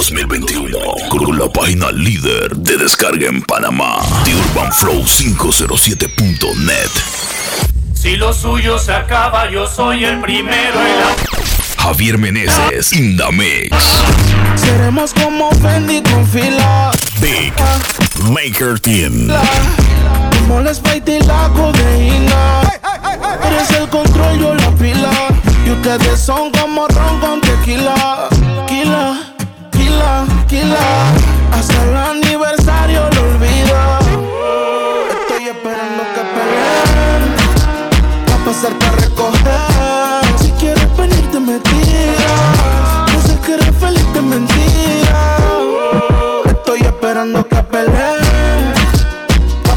2021 con la página líder de descarga en Panamá, The Urban Flow 507.net. Si lo suyo se acaba, yo soy el primero en la... Javier Meneses, Indamix. Seremos como Fendi con fila. Big Maker Team. Como les y la codeína. Eres el control, yo la pila. Y ustedes son como ron con tequila. Kila, kila, kila. Hasta el aniversario lo olvido. Estoy esperando que peleen. Pasarte a recoger. Si quieres venir, te me tiras. No que eres feliz de mentira. Estoy esperando que peleen.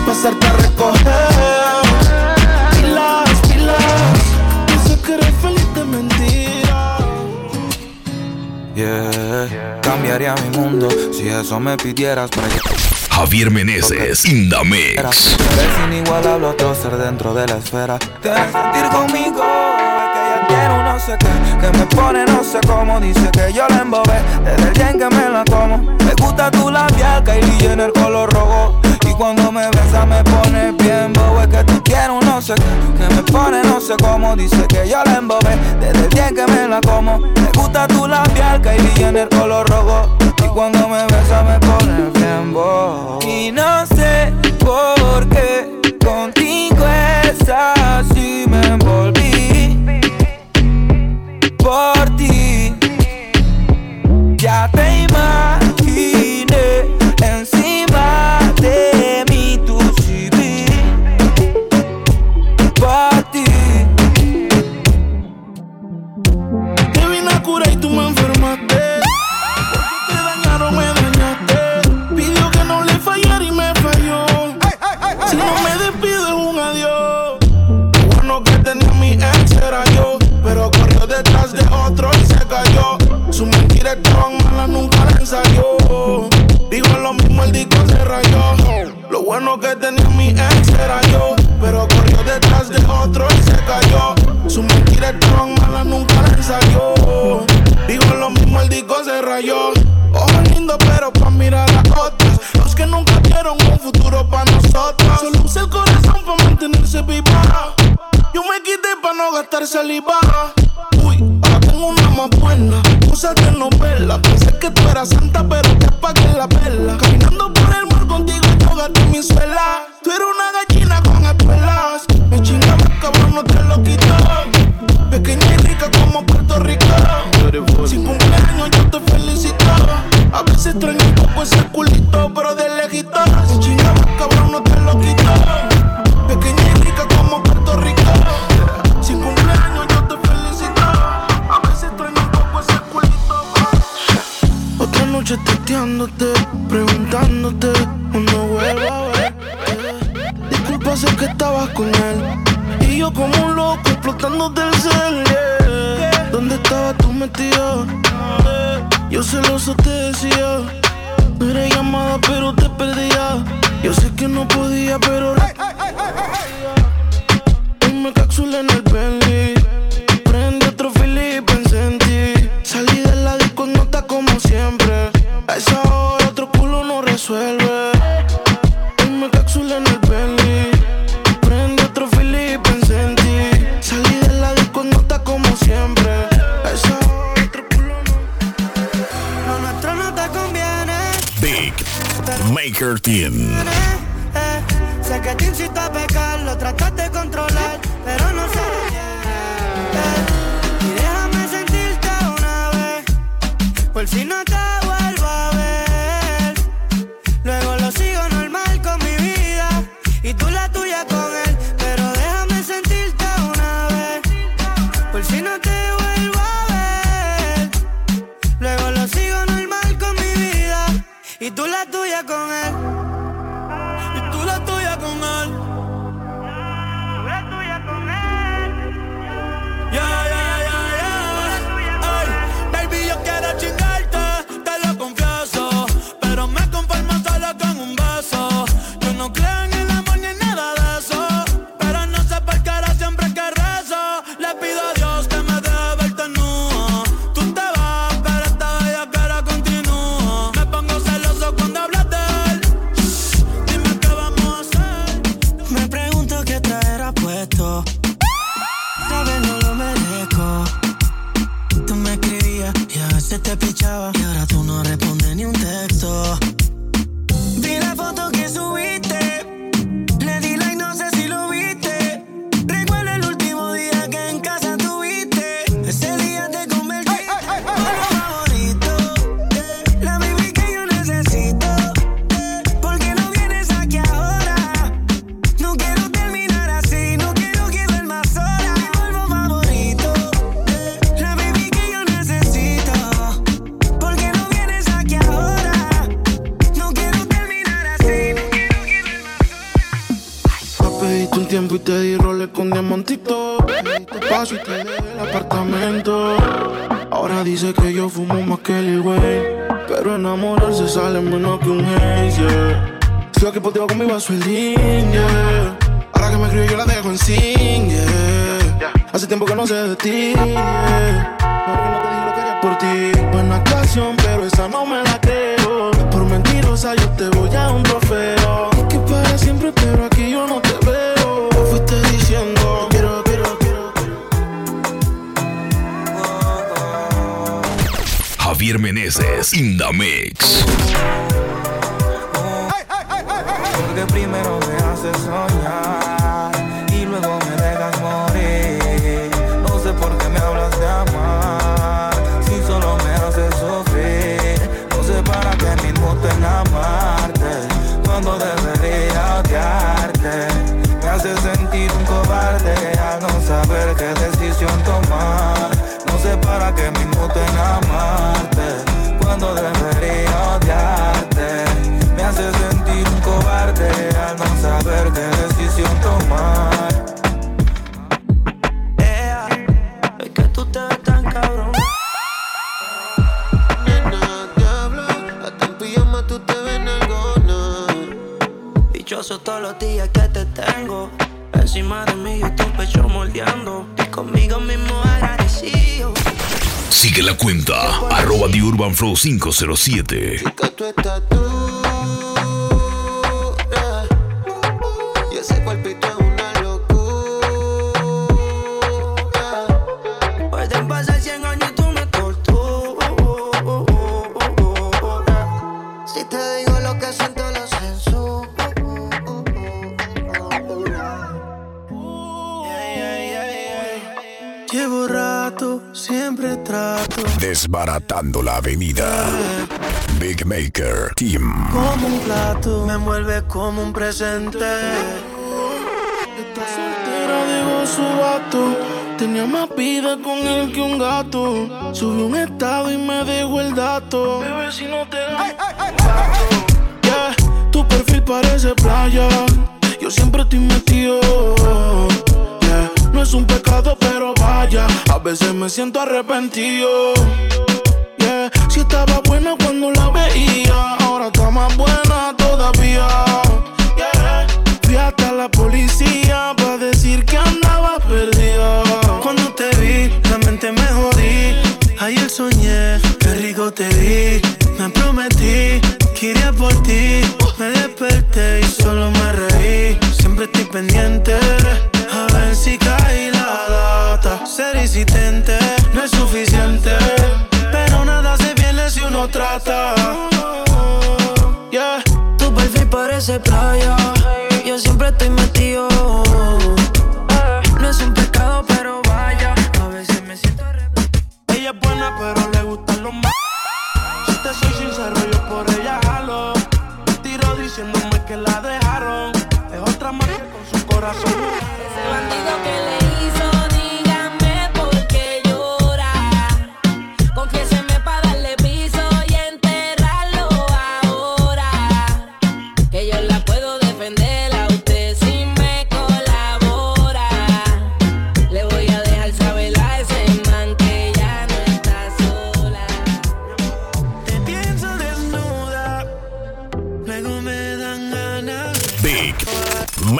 Pasarte a recoger. Feliz de mentira. Yeah, cambiaría mi mundo si eso me pidieras Javier Meneses. Eres inigualable otro ser dentro de la esfera. A sentir conmigo, es que ella un no sé qué, que me pone no sé cómo, dice que yo la embobé, desde el día en que me la como. Me gusta tu labial, Kylie en el color rojo. Y cuando me besa me pone bien bobo, es que tú quieres un no sé qué, que me pone no sé cómo, dice que yo la embobé, desde el día que me la como. Me gusta tu labial, Kylie en el color rojo. Y cuando me besa me pone bien bobo. Y no sé por qué contigo es así, me envolví por ti. Ya te imaginé Mentiras estaban malas, nunca la ensayó. Digo lo mismo, el disco se rayó. Lo bueno que tenía mi ex era yo. Pero corrió detrás de otro y se cayó. Sus mentiras estaban malas, nunca la ensayó. Digo lo mismo, el disco se rayó. Ojo lindo, pero pa' mirar a otras. Los que nunca vieron un futuro pa' nosotros. Solo usa el corazón pa' mantenerse viva. Yo me quité pa' no gastar saliva. Uy, tengo una más buena. Cosas de novela. Pensé que tú eras santa, pero te apagué la vela. Caminando por el mar contigo, yo gasté mi suela. Tú eres una gallina con espuelas. Me chingaba, cabrón, no te lo quito. Pequeña y rica como Puerto Rico. Sin cumpleaños yo te felicito. A veces extraño un poco ese culito, pero de lejito. Me chingaba, cabrón, no te preguntándote cuando vuelva a verte. Disculpa, sé que estabas con él. Y yo como un loco explotando del cel. yeah. ¿Dónde estabas tú metido? Yo celoso te decía. No era llamada, pero te perdía. Yo sé que no podía, pero. Hoy me cápsula en el Bentley. Sé que te incito a pecar, lo tratas de controlar, pero no se detiene. eh. Y déjame sentirte una vez, por si no te vuelvo a ver. Luego lo sigo normal con mi vida y tú la tuya con él. Pero déjame sentirte una vez, por si no te vuelvo a ver. Luego lo sigo normal con mi vida y tú la tuya con él. Pediste espacio y te dejé el apartamento. Ahora dice que yo fumo más que el güey. Pero enamorarse sale menos que un haze, yeah. Sigo aquí ti con mi vaso el yeah. Ahora que me escribo yo la dejo en sin, yeah. Hace tiempo que no sé de ti, yeah. Ahora que no te dije lo que haría por ti. Buena actuación, pero esa no me la creo. Por mentirosa yo te voy a un trofeo. Es que para siempre, pero aquí yo no Javier Meneses in the mix. Porque primero me haces soñar y luego me dejas morir. No sé por qué me hablas de amar si solo me haces sufrir. No sé para qué me inmuto en amarte cuando debería odiarte. Me hace sentir un cobarde al no saber qué decisión tomar. No sé para qué me inmuto en amarte cuando debería odiarte. Me hace sentir un cobarde al no saber qué decisión tomar. Ea, es que tú te ves tan cabrón. Nena, diablo, hasta en pijama tú te ves nalgona. Dichoso todos los días que te tengo. Encima de mí yo tu pecho moldeando. Y conmigo mismo agradecido. Sigue la cuenta, arroba The Urban Flow 507. Chica, tú estás. Y ese cuerpito es una locura. Pueden pasar 100 años y tú me torturas. Si te digo lo que siento, lo censuro. Llevo siempre trato. Desbaratando la avenida. Big Maker Team. Como un plato, me envuelve como un presente. Esta soltera dejó su vato. Tenía más vida con él que un gato. Subí un estado y me dejó el dato. Bebé, si no te Yeah, tu perfil parece playa. Yo siempre estoy metido. Es un pecado, pero vaya. A veces me siento arrepentido. Yeah, si estaba buena cuando la veía, ahora está más buena todavía. Yeah, fui hasta la policía para decir que andaba perdida. Cuando te vi, la mente me jodí. Ayer soñé, qué rico te vi. Me prometí que iría por ti. Me desperté y solo me reí. Siempre estoy pendiente. A ver si cae la data. Ser insistente no es suficiente. Pero nada se pierde si uno trata. Yeah, Tu perfil parece playa. Yo siempre estoy metido. No es un pecado,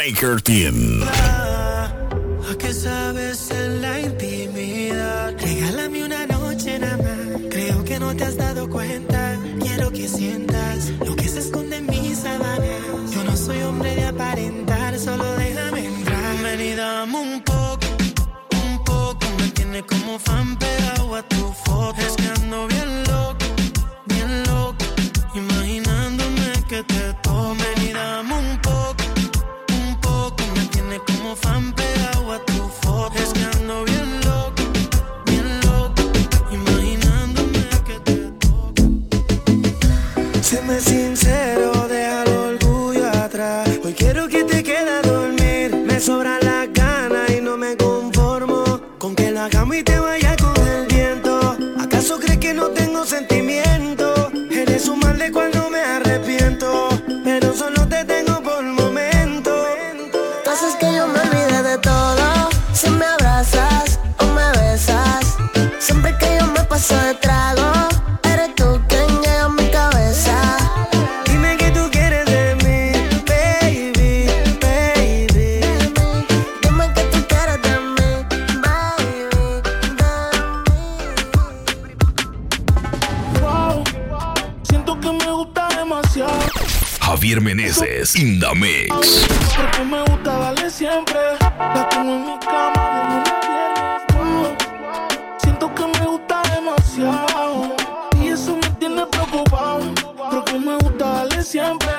Maker Team. ¿A qué sabes en la intimidad? Regálame una noche nada más. Creo que no te has dado cuenta. Quiero que sientas lo que se esconde en mis sábanas. Yo no soy hombre de aparentar, solo déjame entrar. Ven y dame un poco, un poco. Me tiene como fan pegado a tu foto. Demasiado. Javier Meneses, Indamix. Porque me gusta darle siempre. La tengo en mi cama de lunes a viernes. Wow, siento que me gusta demasiado. Y eso me tiene preocupado. Porque me gusta darle siempre.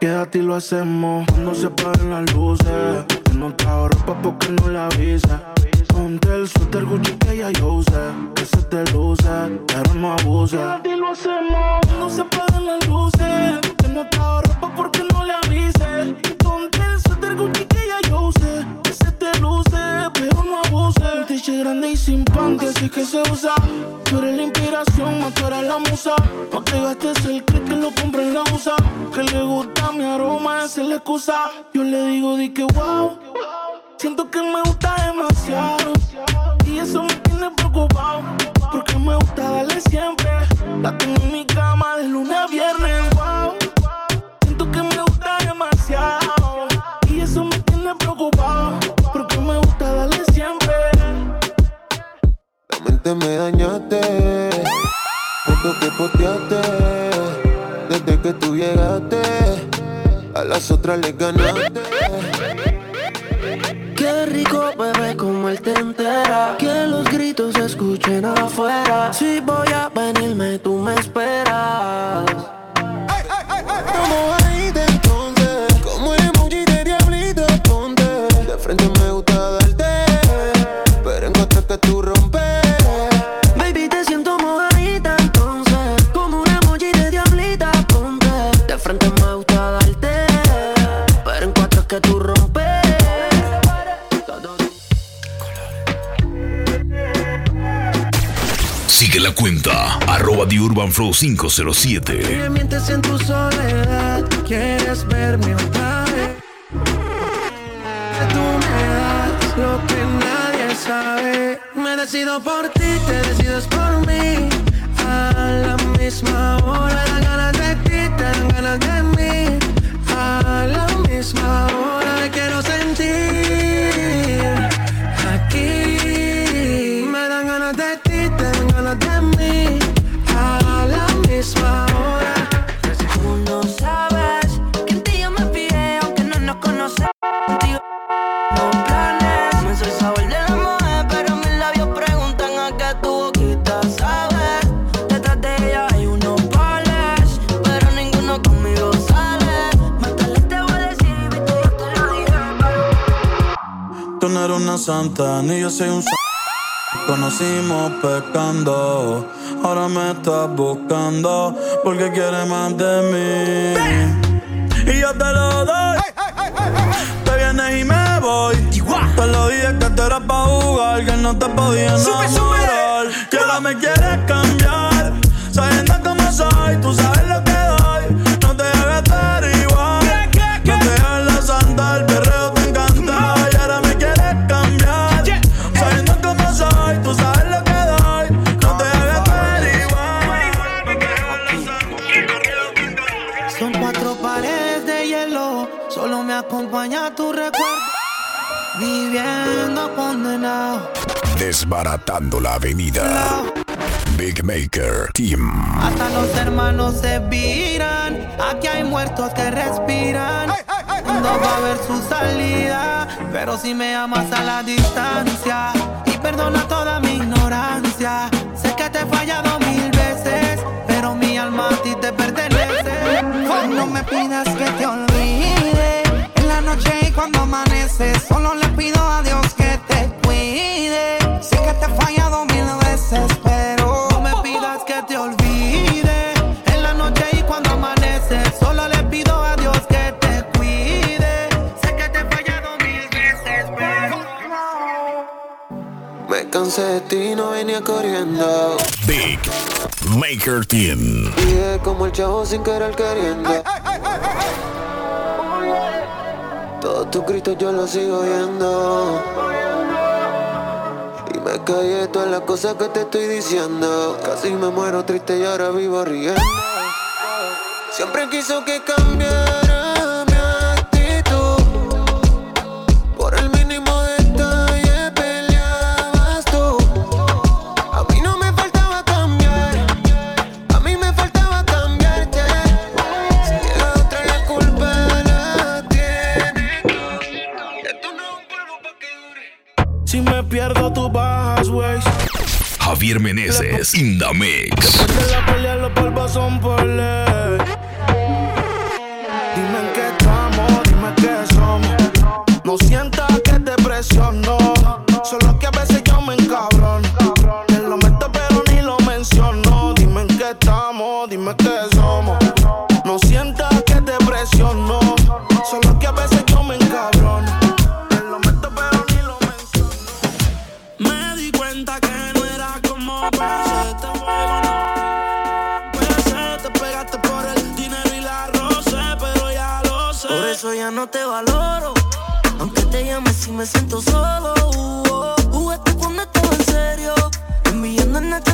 Quédate y lo hacemos cuando se apaguen las luces. Yo no trajo ropa porque no la avise. Ponte el suéter Gucci que ya yo usé. Que se te luce, pero no. Quédate y lo hacemos cuando se apaguen las luces. No trajo ropa porque no le avise. Ponte el suéter Gucci t-shirt grande y sin pan, que sí que se usa. Tú eres la inspiración, más tú la musa. No te gastes el clip que lo compré en la usa. Que le gusta mi aroma, esa es la excusa. Yo le digo, di que wow. Siento que me gusta demasiado. Y eso me tiene preocupado. Porque me gusta darle siempre. La tengo en mi cama de lunes a viernes. Wow. Desde que tú llegaste, a las otras les ganaste. Qué rico bebé como él te entera Que los gritos se escuchen afuera Si 507. Me mientes en tu soledad, quieres verme otra vez. Tú me das lo que nadie sabe. Me decido por ti, te decides por mí. A la misma hora, dan ganas de ti, te dan ganas de mí. A la misma hora, quiero sentir. Santa, ni yo soy un. Conocimos pecando, ahora me estás buscando porque quieres más de mí. Y yo te lo doy. Te vienes y me voy. Te lo dije que tú eras pa' jugar, que no te podía enamorar. Que ahora me quieres cambiar, sabiendo cómo soy, tú sabes lo acompaña tu recuerdo. Viviendo condenado, Desbaratando la avenida. Big Maker Team. hasta los hermanos se viran. Aquí hay muertos que respiran. No va a haber su salida, pero si me amas a la distancia y perdona toda mi ignorancia. Sé que te he fallado mil veces, pero mi alma a ti te pertenece. No me pidas que te olvide cuando amanece. Solo le pido a Dios que te cuide. Sé que te he fallado mil veces, pero no me pidas que te olvide. En la noche y cuando amanece, solo le pido a Dios que te cuide. Sé que te he fallado mil veces, pero. Me cansé de ti, no venía corriendo. Big Maker Team. Como el chavo sin querer queriendo. Todos tus gritos yo los sigo oyendo. Y me callé todas las cosas que te estoy diciendo. Casi me muero triste y ahora vivo riendo. Siempre quiso que cambie. Javier Meneses, Indamex. ya no te valoro. Aunque te llame si me siento solo. Uh, uh, cuando estaba en serio. Enviando en este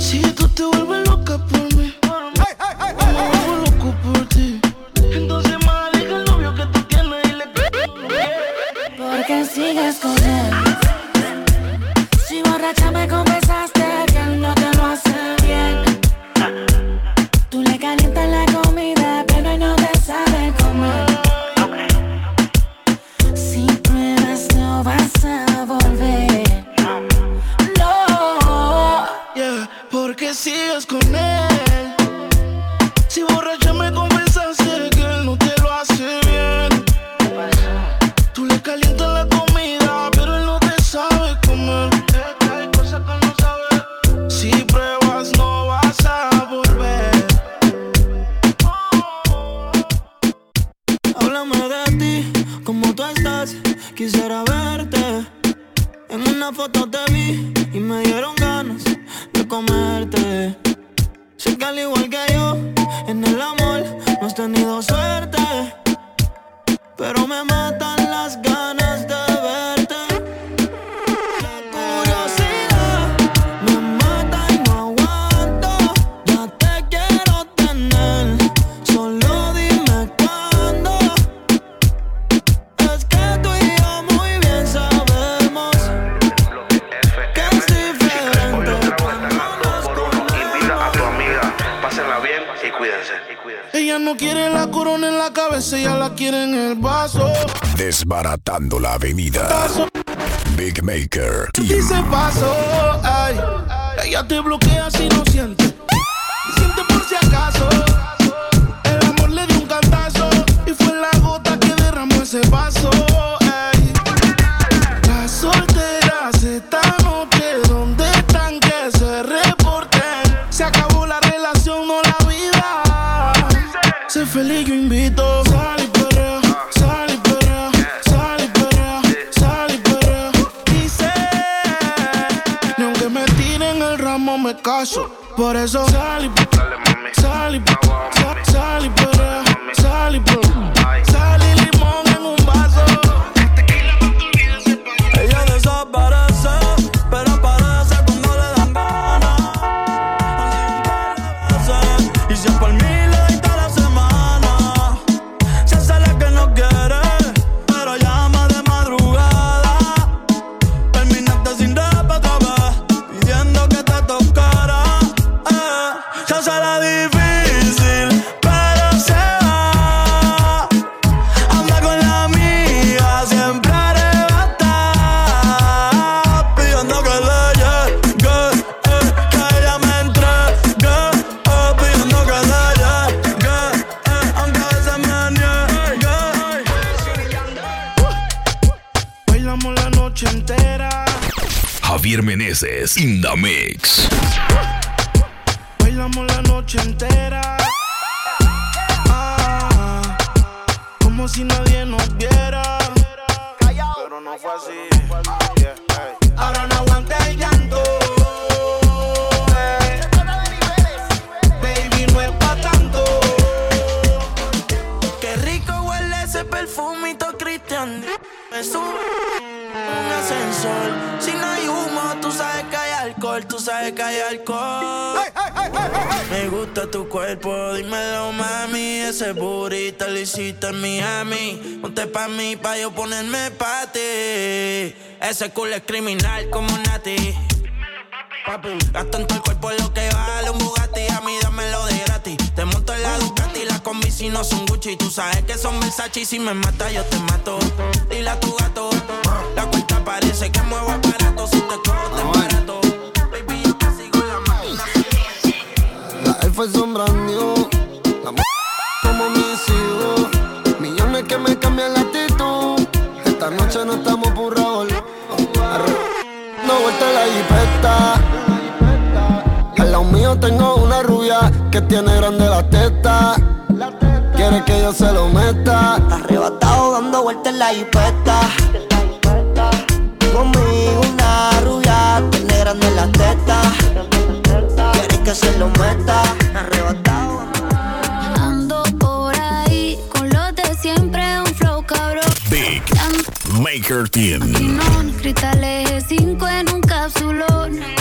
Si tú te vuelves loca por mí, hey, hey, hey, comerte. Sé que al igual que yo, en el amor no has tenido suerte, pero me matan ella la quiere en el vaso. Desbaratando la avenida. Paso. Big Maker Team. Y se ay. Ella te bloquea si no sientes paso. Por eso salí, sal, mix. Bailamos la noche entera. Me gusta tu cuerpo, dímelo, mami. Ese burrito lo hiciste en Miami. Ponte pa' mí, pa' yo ponerme pa' ti. Ese culo es criminal como Nati. Papi, gasto en todo el cuerpo lo que vale un Bugatti. A mí dámelo de gratis. Te monto en la Ducati, las combi si no son Gucci. Tú sabes que son Versace y si me mata yo te mato. Dile a tu gato, la cuenta parece que muevo aparato. Si te cojo te barato. La F son brand new. La m como mis hijos. Millones que me cambian la actitud. Esta noche no estamos por Raúl. No vuelta la jipeta. Al lado mío tengo una rubia que tiene grande la teta. Quiere que yo se lo meta. Arrebatado dando vueltas en la jipeta. Conmigo una rubia, tiene grande la teta. Que se lo meta. Arrebatado. Ando por ahí con los de siempre, un flow cabrón. Big Maker Team. Cristales 5 en un capsulón.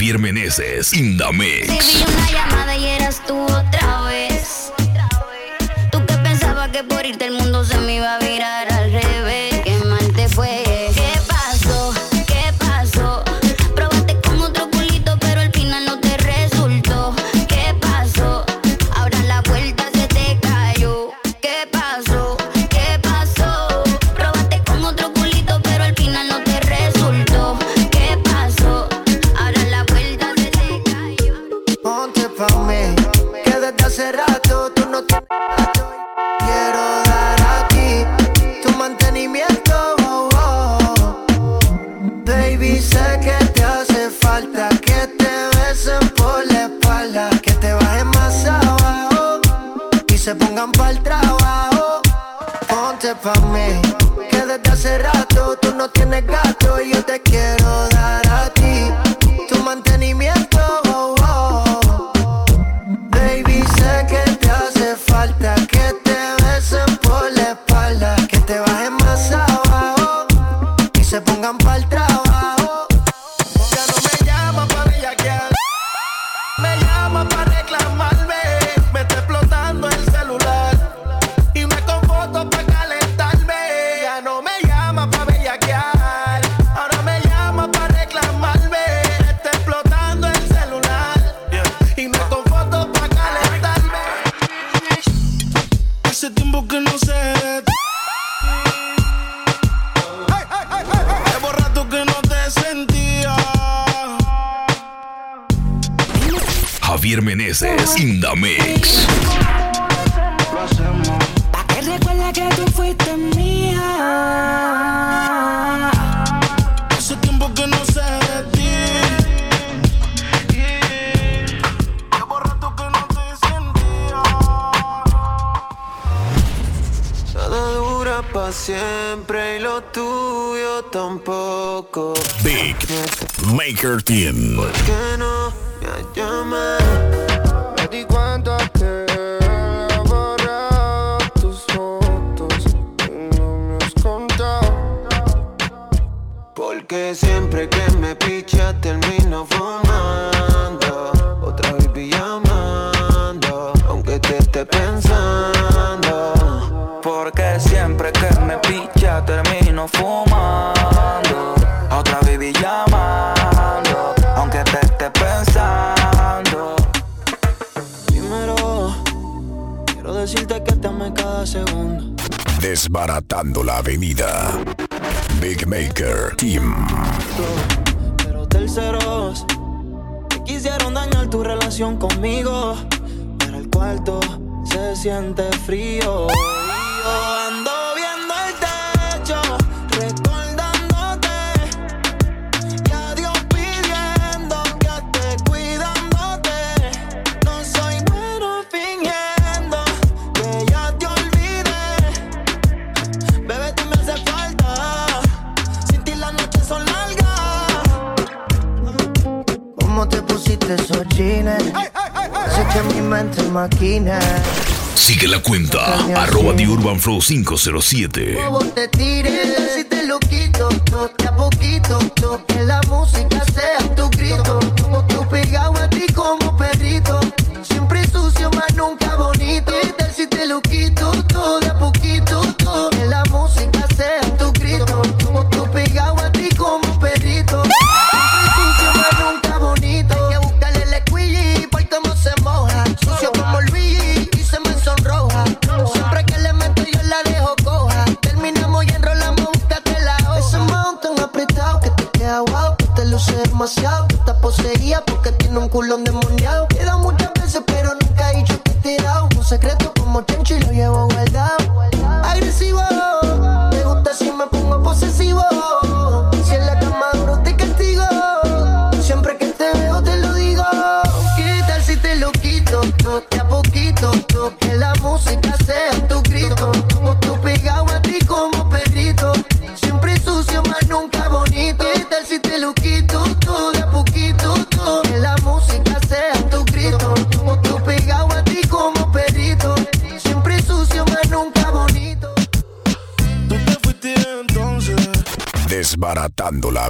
Javier Meneses in Nada dura pa' siempre y lo tuyo tampoco. Big Maker Team. ¿Por qué no me llamas? Me di cuenta que he borrado tus fotos y no me has contado. Porque siempre que me picha termino fumando. Fumando. A otra baby llamando, aunque te esté pensando. Primero, quiero decirte que te amé cada segundo. Desbaratando la avenida. Big Maker Team. Pero terceros que quisieron dañar tu relación conmigo. Pero el cuarto se siente frío. Y yo ando maquine. Sigue la cuenta, arroba The Urban Flow 507. Como te tires, si te lo quito, no, a poquito, no, que la música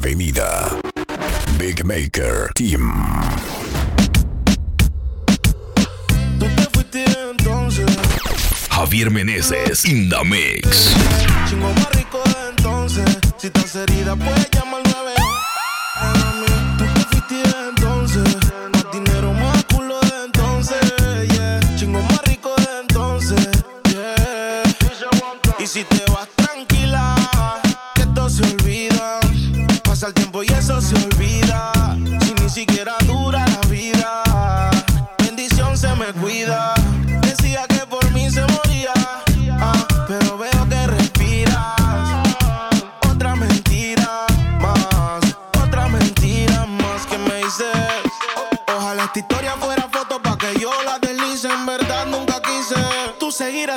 avenida. Big Maker Team. Javier Meneses in the mix. Chingo más rico de entonces. Si estás herida, puedes llamar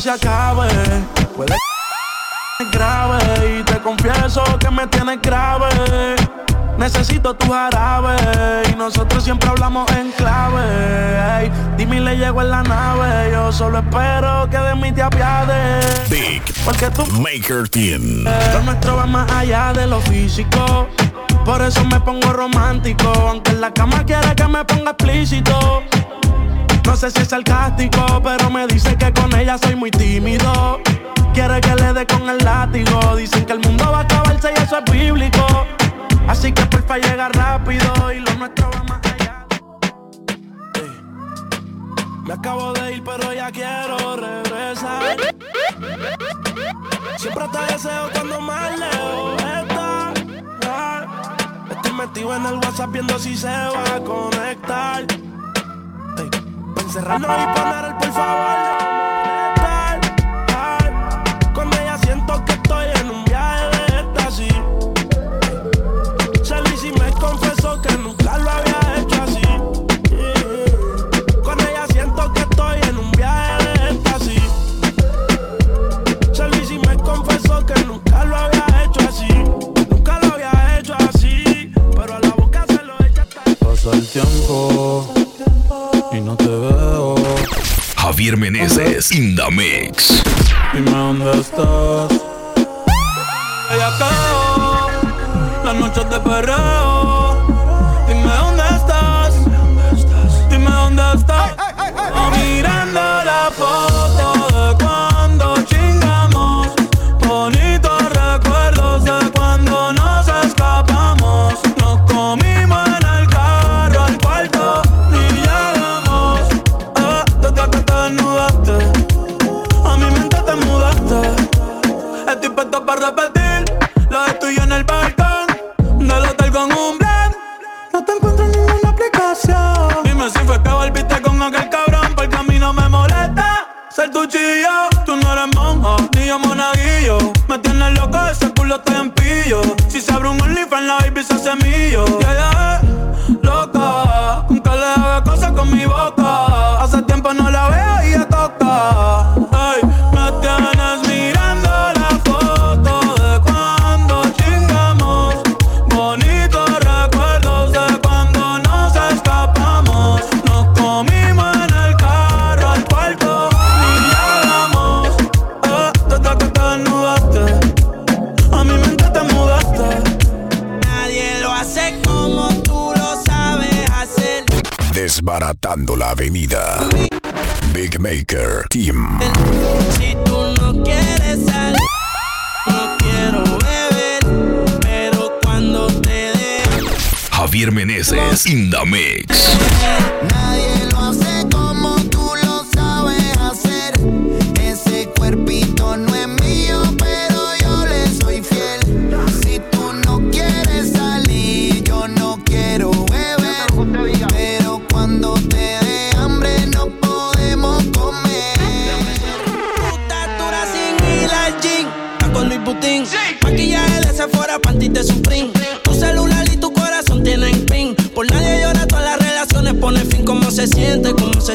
se acabe, puede grave y te confieso que me tienes grave. Necesito tu jarabe y nosotros siempre hablamos en clave. Ey, dime le llego en la nave. Yo solo espero que de mí te apiades. Big Porque tú Maker Team. lo nuestro va más allá de lo físico. Por eso me pongo romántico. Aunque en la cama quiere que me ponga explícito. No sé si es sarcástico, pero me dice que con ella soy muy tímido. Quiere que le dé con el látigo. Dicen que el mundo va a acabarse y eso es bíblico. Así que porfa llega rápido y lo nuestro va más allá. Me acabo de ir, pero ya quiero regresar. Siempre te deseo cuando más lejos estás. Ah, Estoy metido en el WhatsApp viendo si se va a conectar. Cerrando y ponernos por favor. Con ella siento que estoy en un viaje de esta, sí. Charly me confesó que nunca lo había hecho así. Con ella siento que estoy en un viaje de esta, sí. Charly me confesó que nunca lo había hecho así. Nunca lo había hecho así. Pero a la boca se lo he hecho. Pasó el tiempo. Javier Meneses, Indamex. Dime dónde estás. Allá acá, las noches de perreo cruzando la avenida. Big Maker Team. Si tú no quieres salir, no quiero beber, pero cuando te de... Javier Meneses, Indamix. Nadie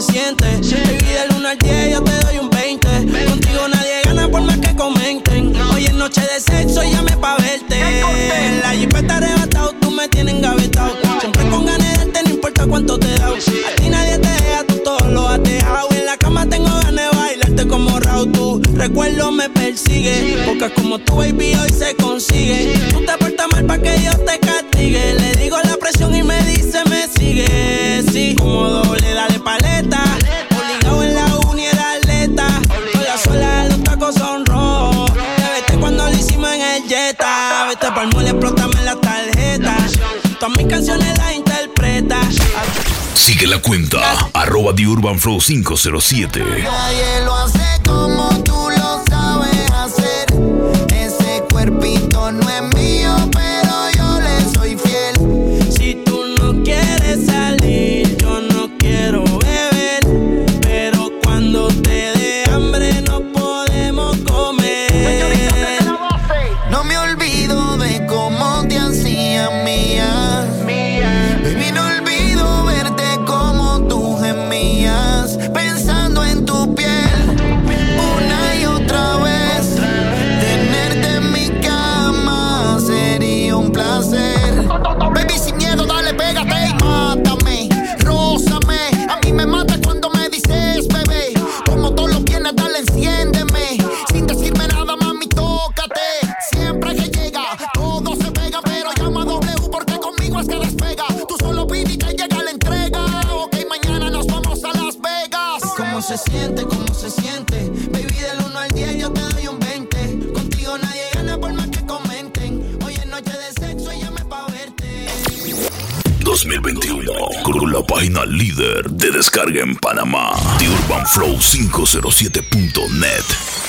siente. Baby, del 1 al 10 yo te doy un 20. Contigo nadie gana por más que comenten. Hoy es noche de sexo y llame pa' verte. En la jeep está arrebatado, tú me tienes engavetado. Siempre con ganas de no importa cuánto te da. A ti nadie te deja, tú todo lo has dejado. En la cama tengo ganas de bailarte como Raúl. Tu recuerdo me persigue. Porque como tu baby hoy se mis canciones las interpreta. Sigue la cuenta, arroba The Urban Flow 507. Nadie lo hace como en Panamá. The Urban Flow 507.net.